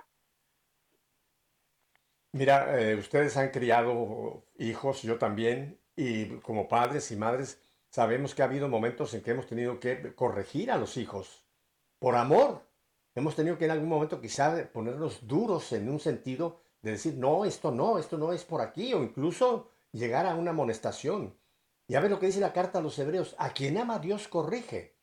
Mira, eh, ustedes han criado hijos, yo también, y como padres y madres, Sabemos que ha habido momentos en que hemos tenido que corregir a los hijos por amor. Hemos tenido que en algún momento quizá ponernos duros en un sentido de decir, no, esto no, esto no es por aquí, o incluso llegar a una amonestación. Ya ves lo que dice la carta a los hebreos, a quien ama Dios corrige.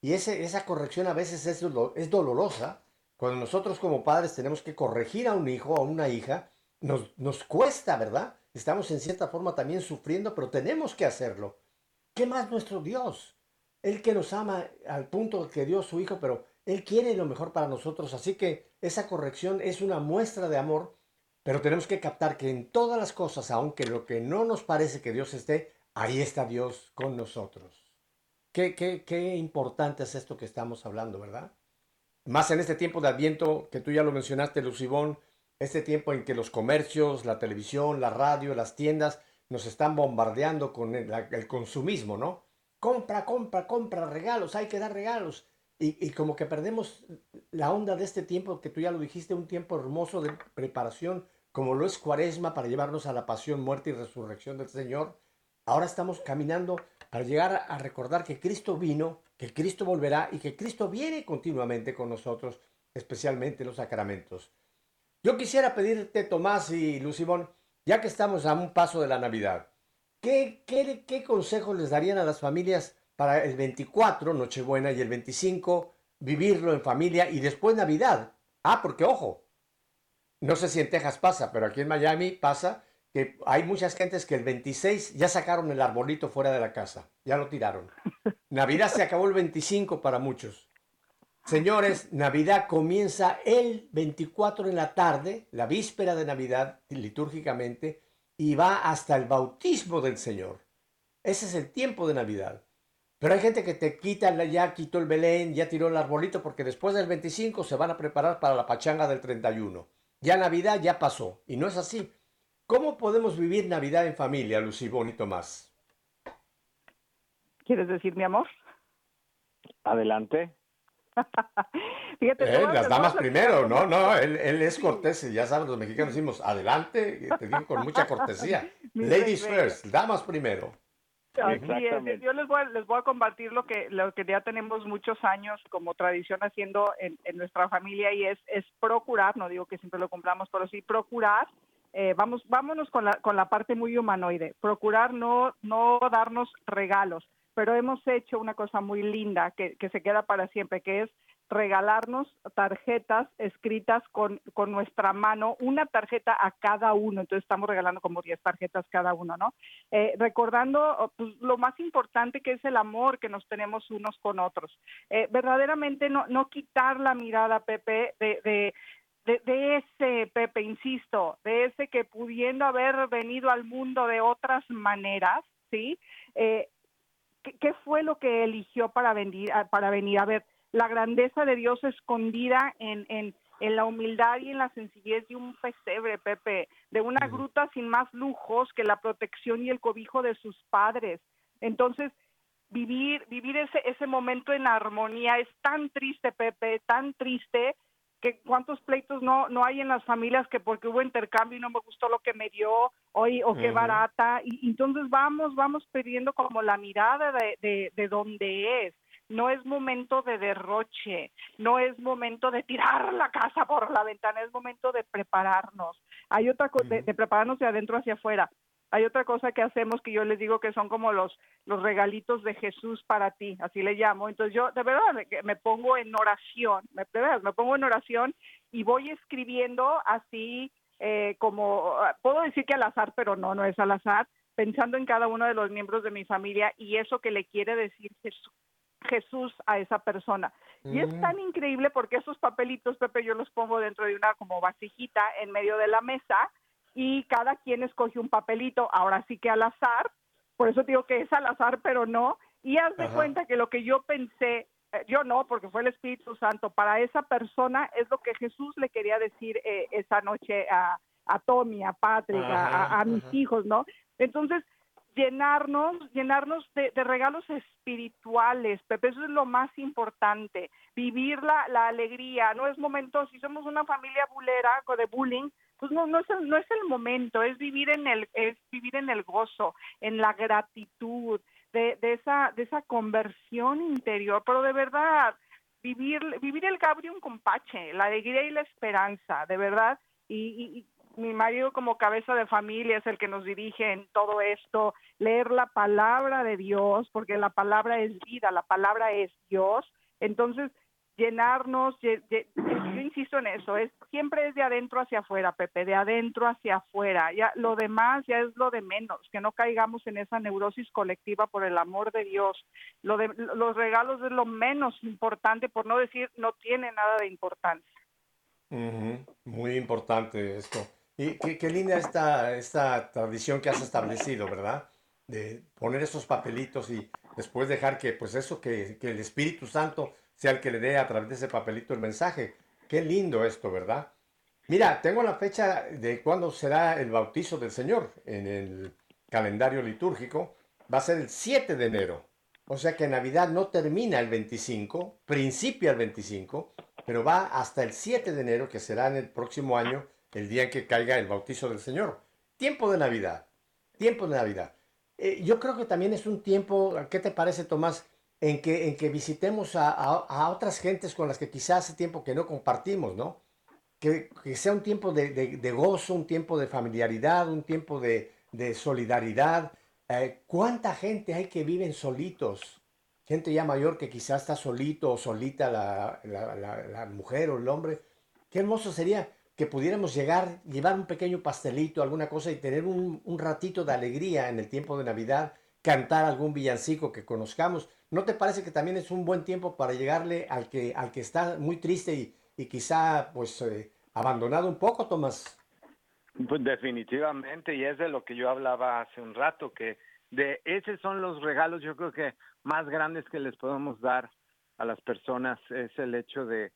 Y ese, esa corrección a veces es, es dolorosa. Cuando nosotros como padres tenemos que corregir a un hijo o a una hija, nos, nos cuesta, ¿verdad? Estamos en cierta forma también sufriendo, pero tenemos que hacerlo. ¿Qué más nuestro Dios? Él que nos ama al punto que dio su Hijo, pero Él quiere lo mejor para nosotros. Así que esa corrección es una muestra de amor, pero tenemos que captar que en todas las cosas, aunque lo que no nos parece que Dios esté, ahí está Dios con nosotros. Qué, qué, qué importante es esto que estamos hablando, ¿verdad? Más en este tiempo de Adviento, que tú ya lo mencionaste, Lucibón, este tiempo en que los comercios, la televisión, la radio, las tiendas, nos están bombardeando con el, consumismo, ¿no? Compra, compra, compra, regalos, hay que dar regalos. Y, como que perdemos la onda de este tiempo, que tú ya lo dijiste, un tiempo hermoso de preparación, como lo es Cuaresma, para llevarnos a la pasión, muerte y resurrección del Señor. Ahora estamos caminando para llegar a recordar que Cristo vino, que Cristo volverá y que Cristo viene continuamente con nosotros, especialmente en los sacramentos. Yo quisiera pedirte, Tomás y Lucibón, ya que estamos a un paso de la Navidad, ¿qué, qué, qué consejos les darían a las familias para el 24, Nochebuena, y el 25, vivirlo en familia y después Navidad? Ah, porque ojo, no sé si en Texas pasa, pero aquí en Miami pasa que hay muchas gentes que el 26 ya sacaron el arbolito fuera de la casa, ya lo tiraron. Navidad se acabó el 25 para muchos. Señores, Navidad comienza el 24 en la tarde, la víspera de Navidad, litúrgicamente, y va hasta el bautismo del Señor. Ese es el tiempo de Navidad. Pero hay gente que te quita, ya quitó el Belén, ya tiró el arbolito, porque después del 25 se van a preparar para la pachanga del 31. Ya Navidad ya pasó, y no es así. ¿Cómo podemos vivir Navidad en familia, Lucibón y Tomás? ¿Quieres decir mi amor? Adelante. Fíjate, eh, las damas primero, no, no, él, él es cortés, ya sabes, los mexicanos decimos, adelante, te digo con mucha cortesía. Ladies first, damas primero. Yo les voy, a, les voy a compartir lo que, lo que ya tenemos muchos años como tradición haciendo en, en nuestra familia y es, es procurar, no digo que siempre lo compramos, pero sí procurar eh, vamos, vámonos con la, con la parte muy humanoide, procurar no, no darnos regalos, pero hemos hecho una cosa muy linda que, que se queda para siempre, que es regalarnos tarjetas escritas con, con, nuestra mano, una tarjeta a cada uno, entonces estamos regalando como 10 tarjetas cada uno, ¿no? Eh, recordando pues, lo más importante que es el amor que nos tenemos unos con otros. Eh, verdaderamente no, no quitar la mirada, Pepe, de, de, de, ese, Pepe, insisto, de ese que pudiendo haber venido al mundo de otras maneras, ¿sí? Eh, ¿qué, fue lo que eligió para venir, para venir? A ver, la grandeza de Dios escondida en, en, en la humildad y en la sencillez de un pesebre, Pepe, de una gruta sin más lujos que la protección y el cobijo de sus padres. Entonces, vivir, vivir ese, ese momento en armonía es tan triste, Pepe, tan triste que cuántos pleitos no no hay en las familias que porque hubo intercambio y no me gustó lo que me dio hoy o qué barata. Y, entonces vamos vamos perdiendo como la mirada de, de, de dónde es no es momento de derroche, no es momento de tirar la casa por la ventana, es momento de prepararnos. Hay otra cosa, de, de, prepararnos de adentro hacia afuera. Hay otra cosa que hacemos que yo les digo que son como los, los regalitos de Jesús para ti, así le llamo. Entonces yo de verdad me, pongo en oración, me, me pongo en oración y voy escribiendo así eh, como, puedo decir que al azar, pero no, no es al azar, pensando en cada uno de los miembros de mi familia y eso que le quiere decir Jesús. Jesús a esa persona. Y es tan mm. increíble porque esos papelitos, Pepe, yo los pongo dentro de una como vasijita en medio de la mesa y cada quien escoge un papelito, ahora sí que al azar, por eso digo que es al azar, pero no, y haz de cuenta que lo que yo pensé, eh, yo no, porque fue el Espíritu Santo, para esa persona es lo que Jesús le quería decir eh, esa noche a, a Tommy, a Patrick, a, mis hijos, ¿no? Entonces, llenarnos, llenarnos de, de, regalos espirituales, Pepe, eso es lo más importante, vivir la, alegría, no es momento, si somos una familia bulera, de bullying, pues no, no es, el, no es el momento, es vivir en el, es vivir en el gozo, en la gratitud, de, de esa, de esa conversión interior, pero de verdad, vivir, vivir el Gabriel con Pache, la alegría y la esperanza, de verdad, y, y mi marido como cabeza de familia es el que nos dirige en todo esto, leer la palabra de Dios, porque la palabra es vida, la palabra es Dios. Entonces, llenarnos, yo insisto en eso, es siempre es de adentro hacia afuera, Pepe, de adentro hacia afuera. Ya lo demás ya es lo de menos, que no caigamos en esa neurosis colectiva por el amor de Dios. Lo de los regalos es lo menos importante, por no decir no tiene nada de importancia. Muy importante esto. Y qué, linda esta, esta tradición que has establecido, ¿verdad? De poner esos papelitos y después dejar que, pues eso, que, que el Espíritu Santo sea el que le dé a través de ese papelito el mensaje. Qué lindo esto, ¿verdad? Mira, tengo la fecha de cuándo será el bautizo del Señor en el calendario litúrgico. Va a ser el 7 de enero. O sea que Navidad no termina el 25, principia el 25, pero va hasta el 7 de enero, que será en el próximo año, el día en que caiga el bautizo del Señor. Tiempo de Navidad. Tiempo de Navidad. Eh, yo creo que también es un tiempo, ¿qué te parece, Tomás? en que, en que visitemos a, a, otras gentes con las que quizás hace tiempo que no compartimos, ¿no? Que, que sea un tiempo de, de, gozo, un tiempo de familiaridad, un tiempo de, de solidaridad. Eh, ¿Cuánta gente hay que viven solitos? Gente ya mayor que quizás está solito o solita la, la, la, mujer o el hombre. Qué hermoso sería que pudiéramos llegar, llevar un pequeño pastelito, alguna cosa y tener un, ratito de alegría en el tiempo de Navidad, cantar algún villancico que conozcamos ¿No te parece que también es un buen tiempo para llegarle al que, al que está muy triste y, y quizá pues eh, abandonado un poco, Tomás? Pues definitivamente, y es de lo que yo hablaba hace un rato, que de esos son los regalos yo creo que más grandes que les podemos dar a las personas, es el hecho de,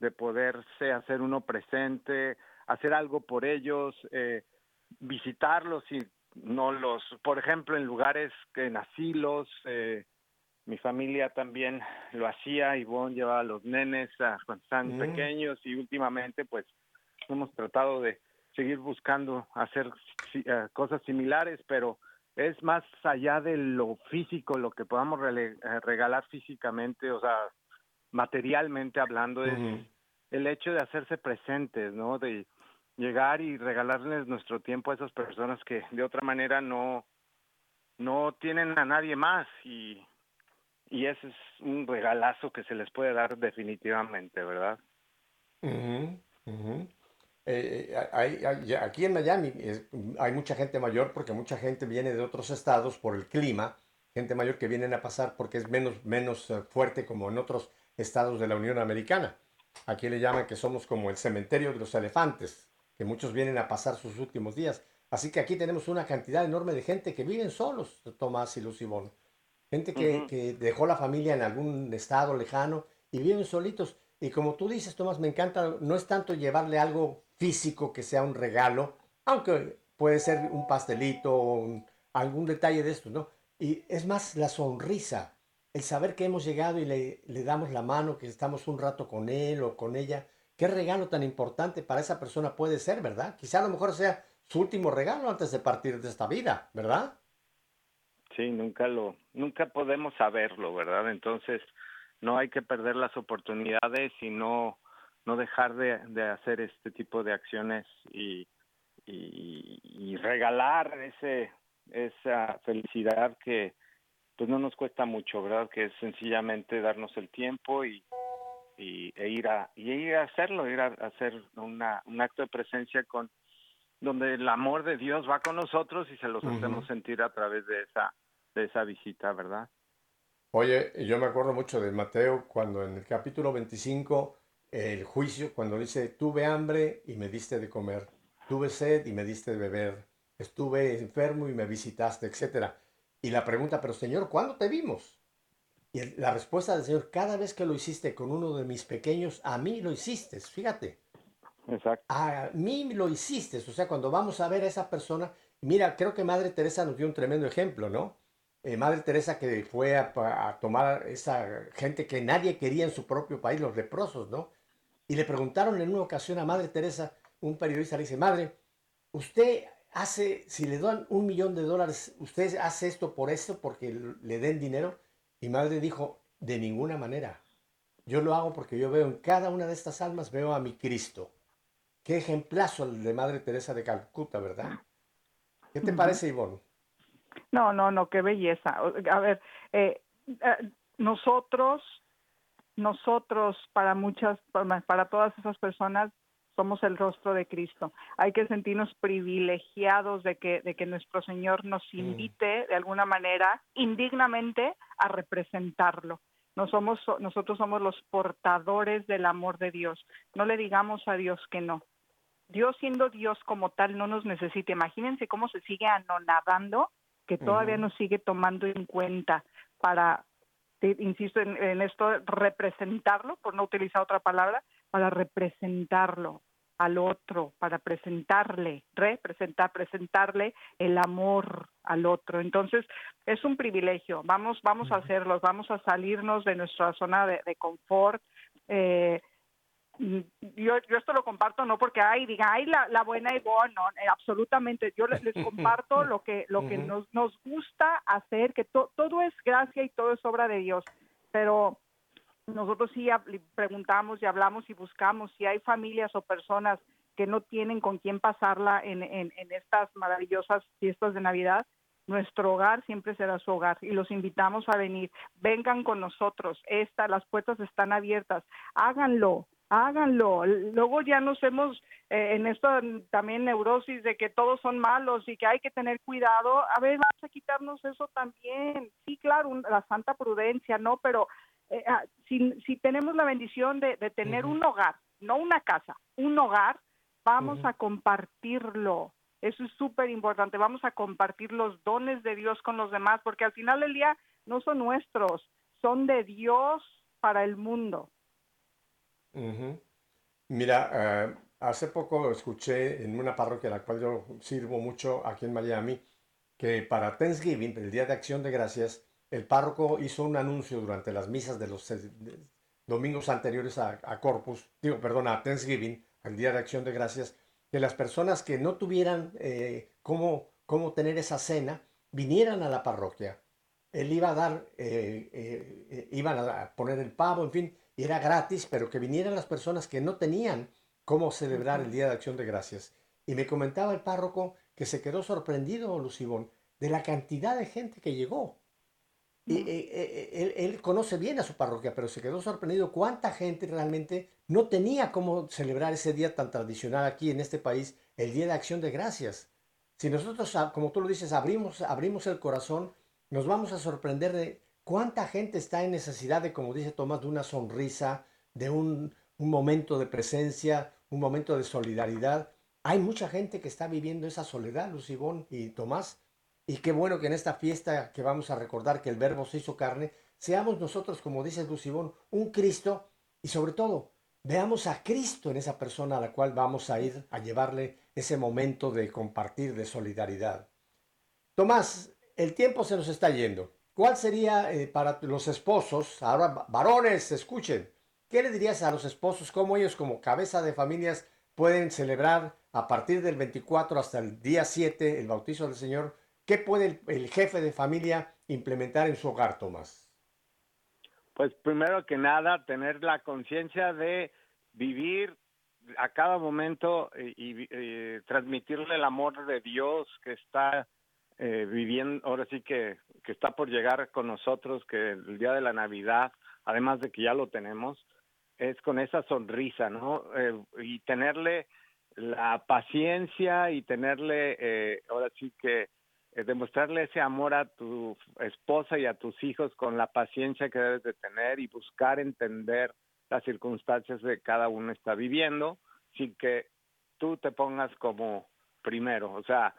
de poderse hacer uno presente, hacer algo por ellos, eh, visitarlos y no los, por ejemplo, en lugares, en asilos, eh, mi familia también lo hacía, Ivonne llevaba a los nenes a, cuando estaban mm. pequeños y últimamente pues hemos tratado de seguir buscando hacer eh, cosas similares, pero es más allá de lo físico, lo que podamos eh, regalar físicamente, o sea, materialmente hablando, es el hecho de hacerse presentes, ¿no? De llegar y regalarles nuestro tiempo a esas personas que de otra manera no no tienen a nadie más y y ese es un regalazo que se les puede dar definitivamente, ¿verdad? Eh, hay, aquí en Miami hay mucha gente mayor porque mucha gente viene de otros estados por el clima, gente mayor que vienen a pasar porque es menos, menos eh, fuerte como en otros estados de la Unión Americana. Aquí le llaman que somos como el cementerio de los elefantes, que muchos vienen a pasar sus últimos días. Así que aquí tenemos una cantidad enorme de gente que viven solos, Tomás y Lucibón. Gente que, que dejó la familia en algún estado lejano y viven solitos. Y como tú dices, Tomás, me encanta, no es tanto llevarle algo físico que sea un regalo, aunque puede ser un pastelito o algún detalle de esto, ¿no? Y es más la sonrisa, el saber que hemos llegado y le, le, damos la mano, que estamos un rato con él o con ella. Qué regalo tan importante para esa persona puede ser, ¿verdad? Quizá a lo mejor sea su último regalo antes de partir de esta vida, ¿verdad? Sí, nunca lo, nunca podemos saberlo, ¿verdad? Entonces, no hay que perder las oportunidades y no no dejar de, de hacer este tipo de acciones y, y, regalar ese esa felicidad que pues no nos cuesta mucho, ¿verdad? Que es sencillamente darnos el tiempo y, y e ir a y ir a hacerlo, ir a, hacer una, un acto de presencia con donde el amor de Dios va con nosotros y se los hacemos sentir a través de esa de esa visita, ¿verdad? Oye, yo me acuerdo mucho de Mateo cuando en el capítulo 25 el juicio cuando dice, tuve hambre y me diste de comer, tuve sed y me diste de beber, estuve enfermo y me visitaste, etc. Y la pregunta, pero Señor, ¿cuándo te vimos? Y la respuesta del Señor, cada vez que lo hiciste con uno de mis pequeños, a mí lo hiciste, fíjate. Exacto. A mí lo hiciste, o sea, cuando vamos a ver a esa persona, mira, creo que Madre Teresa nos dio un tremendo ejemplo, ¿no? Eh, Madre Teresa que fue a, a, tomar esa gente que nadie quería en su propio país, los leprosos, ¿no? Y le preguntaron en una ocasión a Madre Teresa, un periodista le dice, Madre, usted hace, si le dan un millón de dólares, ¿usted hace esto por esto, porque le den dinero? Y Madre dijo, de ninguna manera. Yo lo hago porque yo veo en cada una de estas almas, veo a mi Cristo. Qué ejemplazo el de Madre Teresa de Calcuta, ¿verdad? ¿Qué te parece, Ivonne? No, no, no, qué belleza. A ver, eh, eh, nosotros nosotros para muchas, para todas esas personas, somos el rostro de Cristo. Hay que sentirnos privilegiados de que, de que nuestro Señor nos invite de alguna manera, indignamente, a representarlo. No somos, nosotros somos los portadores del amor de Dios. No le digamos a Dios que no. Dios siendo Dios como tal no nos necesita. Imagínense cómo se sigue anonadando que todavía nos sigue tomando en cuenta para insisto en, esto, representarlo, por no utilizar otra palabra, para representarlo al otro, para presentarle, representar, presentarle el amor al otro. Entonces, es un privilegio. Vamos, vamos a hacerlo, vamos a salirnos de nuestra zona de, de confort. Eh, Mm, yo, yo esto lo comparto no porque ay diga ay la, la buena y no eh, absolutamente yo les, comparto lo que lo que nos nos gusta hacer que todo es gracia y todo es obra de Dios pero nosotros sí preguntamos y hablamos y buscamos si hay familias o personas que no tienen con quién pasarla en, en, estas maravillosas fiestas de Navidad nuestro hogar siempre será su hogar y los invitamos a venir. Vengan con nosotros. Esta, las puertas están abiertas. Háganlo háganlo. Luego ya nos hemos eh, en esto también neurosis de que todos son malos y que hay que tener cuidado. A ver, vamos a quitarnos eso también. Sí, claro, la santa prudencia, ¿no? Pero eh, ah, si, si tenemos la bendición de, de tener un hogar, no una casa, un hogar, vamos a compartirlo. Eso es súper importante. Vamos a compartir los dones de Dios con los demás, porque al final del día no son nuestros, son de Dios para el mundo. Mira, eh, hace poco escuché en una parroquia a la cual yo sirvo mucho aquí en Miami, que para Thanksgiving, el Día de Acción de Gracias, el párroco hizo un anuncio durante las misas de los domingos anteriores a, Corpus, digo, perdón, a Thanksgiving, al Día de Acción de Gracias, que las personas que no tuvieran eh, cómo, cómo tener esa cena, vinieran a la parroquia. Él iba a dar, eh, eh, iban a poner el pavo, en fin, y era gratis, pero que vinieran las personas que no tenían cómo celebrar el Día de Acción de Gracias. Y me comentaba el párroco que se quedó sorprendido, Lucibón, de la cantidad de gente que llegó. Y, él, él, conoce bien a su parroquia, pero se quedó sorprendido cuánta gente realmente no tenía cómo celebrar ese día tan tradicional aquí en este país, el Día de Acción de Gracias. Si nosotros, ah, como tú lo dices, abrimos, abrimos el corazón, nos vamos a sorprender de cuánta gente está en necesidad de, como dice Tomás, de una sonrisa, de un, un momento de presencia, un momento de solidaridad. Hay mucha gente que está viviendo esa soledad, Lucibón y Tomás, y qué bueno que en esta fiesta que vamos a recordar que el verbo se hizo carne, seamos nosotros, como dice Lucibón, un Cristo y sobre todo veamos a Cristo en esa persona a la cual vamos a ir a llevarle ese momento de compartir, de solidaridad. Tomás, el tiempo se nos está yendo. ¿Cuál sería eh, para los esposos, ahora varones, escuchen, qué le dirías a los esposos, cómo ellos como cabeza de familias pueden celebrar a partir del 24 hasta el día 7 el bautizo del Señor ¿Qué puede el, jefe de familia implementar en su hogar, Tomás? Pues primero que nada, tener la conciencia de vivir a cada momento y, transmitirle el amor de Dios que está eh, viviendo, ahora sí que, que está por llegar con nosotros, que el día de la Navidad, además de que ya lo tenemos, es con esa sonrisa, ¿no? Eh, y tenerle la paciencia y tenerle, eh, ahora sí que demostrarle ese amor a tu esposa y a tus hijos con la paciencia que debes de tener y buscar entender las circunstancias de cada uno está viviendo sin que tú te pongas como primero. O sea,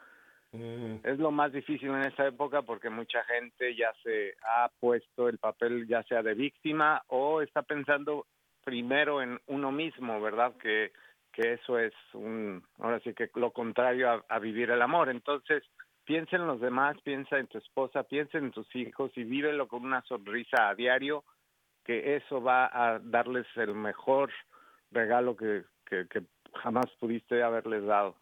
mm. es lo más difícil en esta época porque mucha gente ya se ha puesto el papel ya sea de víctima o está pensando primero en uno mismo, ¿verdad? Que, que eso es un, ahora sí que lo contrario a, a vivir el amor. Entonces, piensa en los demás, piensa en tu esposa, piensa en tus hijos y vívelo con una sonrisa a diario, que eso va a darles el mejor regalo que, jamás pudiste haberles dado.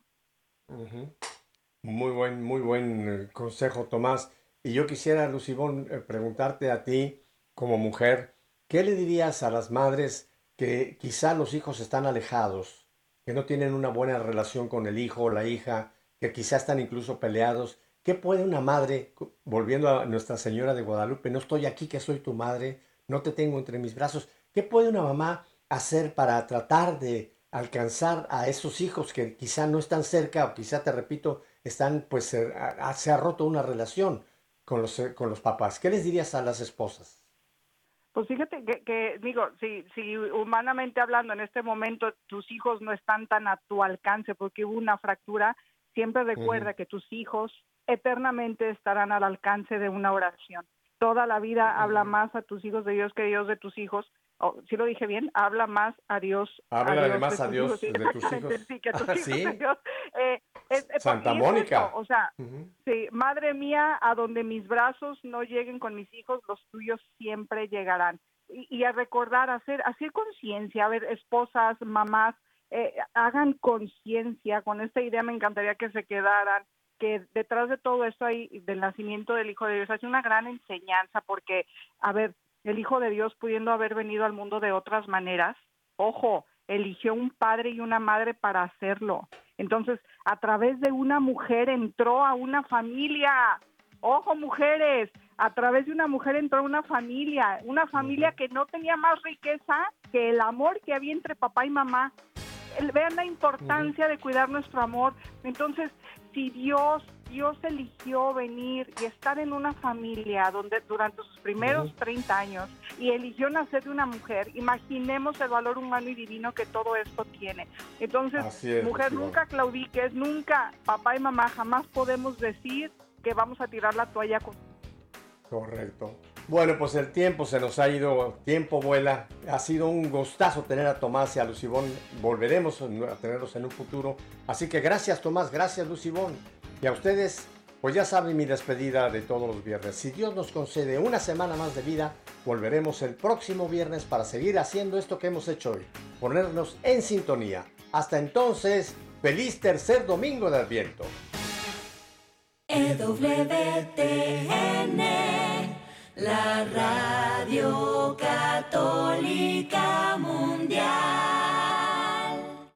Muy buen, muy buen eh, consejo, Tomás. Y yo quisiera, Lucibón, eh, preguntarte a ti, como mujer, ¿qué le dirías a las madres que quizá los hijos están alejados, que no tienen una buena relación con el hijo o la hija, que quizás están incluso peleados. ¿Qué puede una madre, volviendo a Nuestra Señora de Guadalupe, no estoy aquí que soy tu madre, no te tengo entre mis brazos? ¿Qué puede una mamá hacer para tratar de alcanzar a esos hijos que quizá no están cerca o quizá, te repito, están, pues se, ha roto una relación con los, con los papás? ¿Qué les dirías a las esposas? Pues fíjate que, que, digo, si, si humanamente hablando en este momento tus hijos no están tan a tu alcance porque hubo una fractura, Siempre recuerda que tus hijos eternamente estarán al alcance de una oración. Toda la vida habla más a tus hijos de Dios que Dios de tus hijos. si lo dije bien, habla más a Dios. Habla más a Dios de tus hijos. Sí, que tus hijos Dios. Eh, Santa Mónica. o sea, sí, madre mía, a donde mis brazos no lleguen con mis hijos, los tuyos siempre llegarán. Y, y a recordar, hacer, hacer conciencia, a ver, esposas, mamás, eh, hagan conciencia con esta idea, me encantaría que se quedaran, que detrás de todo esto hay del nacimiento del Hijo de Dios, hace una gran enseñanza porque, a ver, el Hijo de Dios pudiendo haber venido al mundo de otras maneras, ojo, eligió un padre y una madre para hacerlo. Entonces, a través de una mujer entró a una familia. Ojo, mujeres, a través de una mujer entró a una familia, una familia que no tenía más riqueza que el amor que había entre papá y mamá vean la importancia de cuidar nuestro amor. Entonces, si Dios, Dios eligió venir y estar en una familia donde durante sus primeros 30 años y eligió nacer de una mujer, imaginemos el valor humano y divino que todo esto tiene. Entonces, mujer, nunca claudiques, nunca, papá y mamá, jamás podemos decir que vamos a tirar la toalla con... Correcto. Bueno, pues el tiempo se nos ha ido, tiempo vuela. Ha sido un gustazo tener a Tomás y a Lucibón. Volveremos a tenerlos en un futuro. Así que gracias Tomás, gracias Lucibón. Y a ustedes, Pues ya saben mi despedida de todos los viernes. Si Dios nos concede una semana más de vida, volveremos el próximo viernes para seguir haciendo esto que hemos hecho hoy, ponernos en sintonía. Hasta entonces, feliz tercer domingo de Adviento. La radio católica mundial.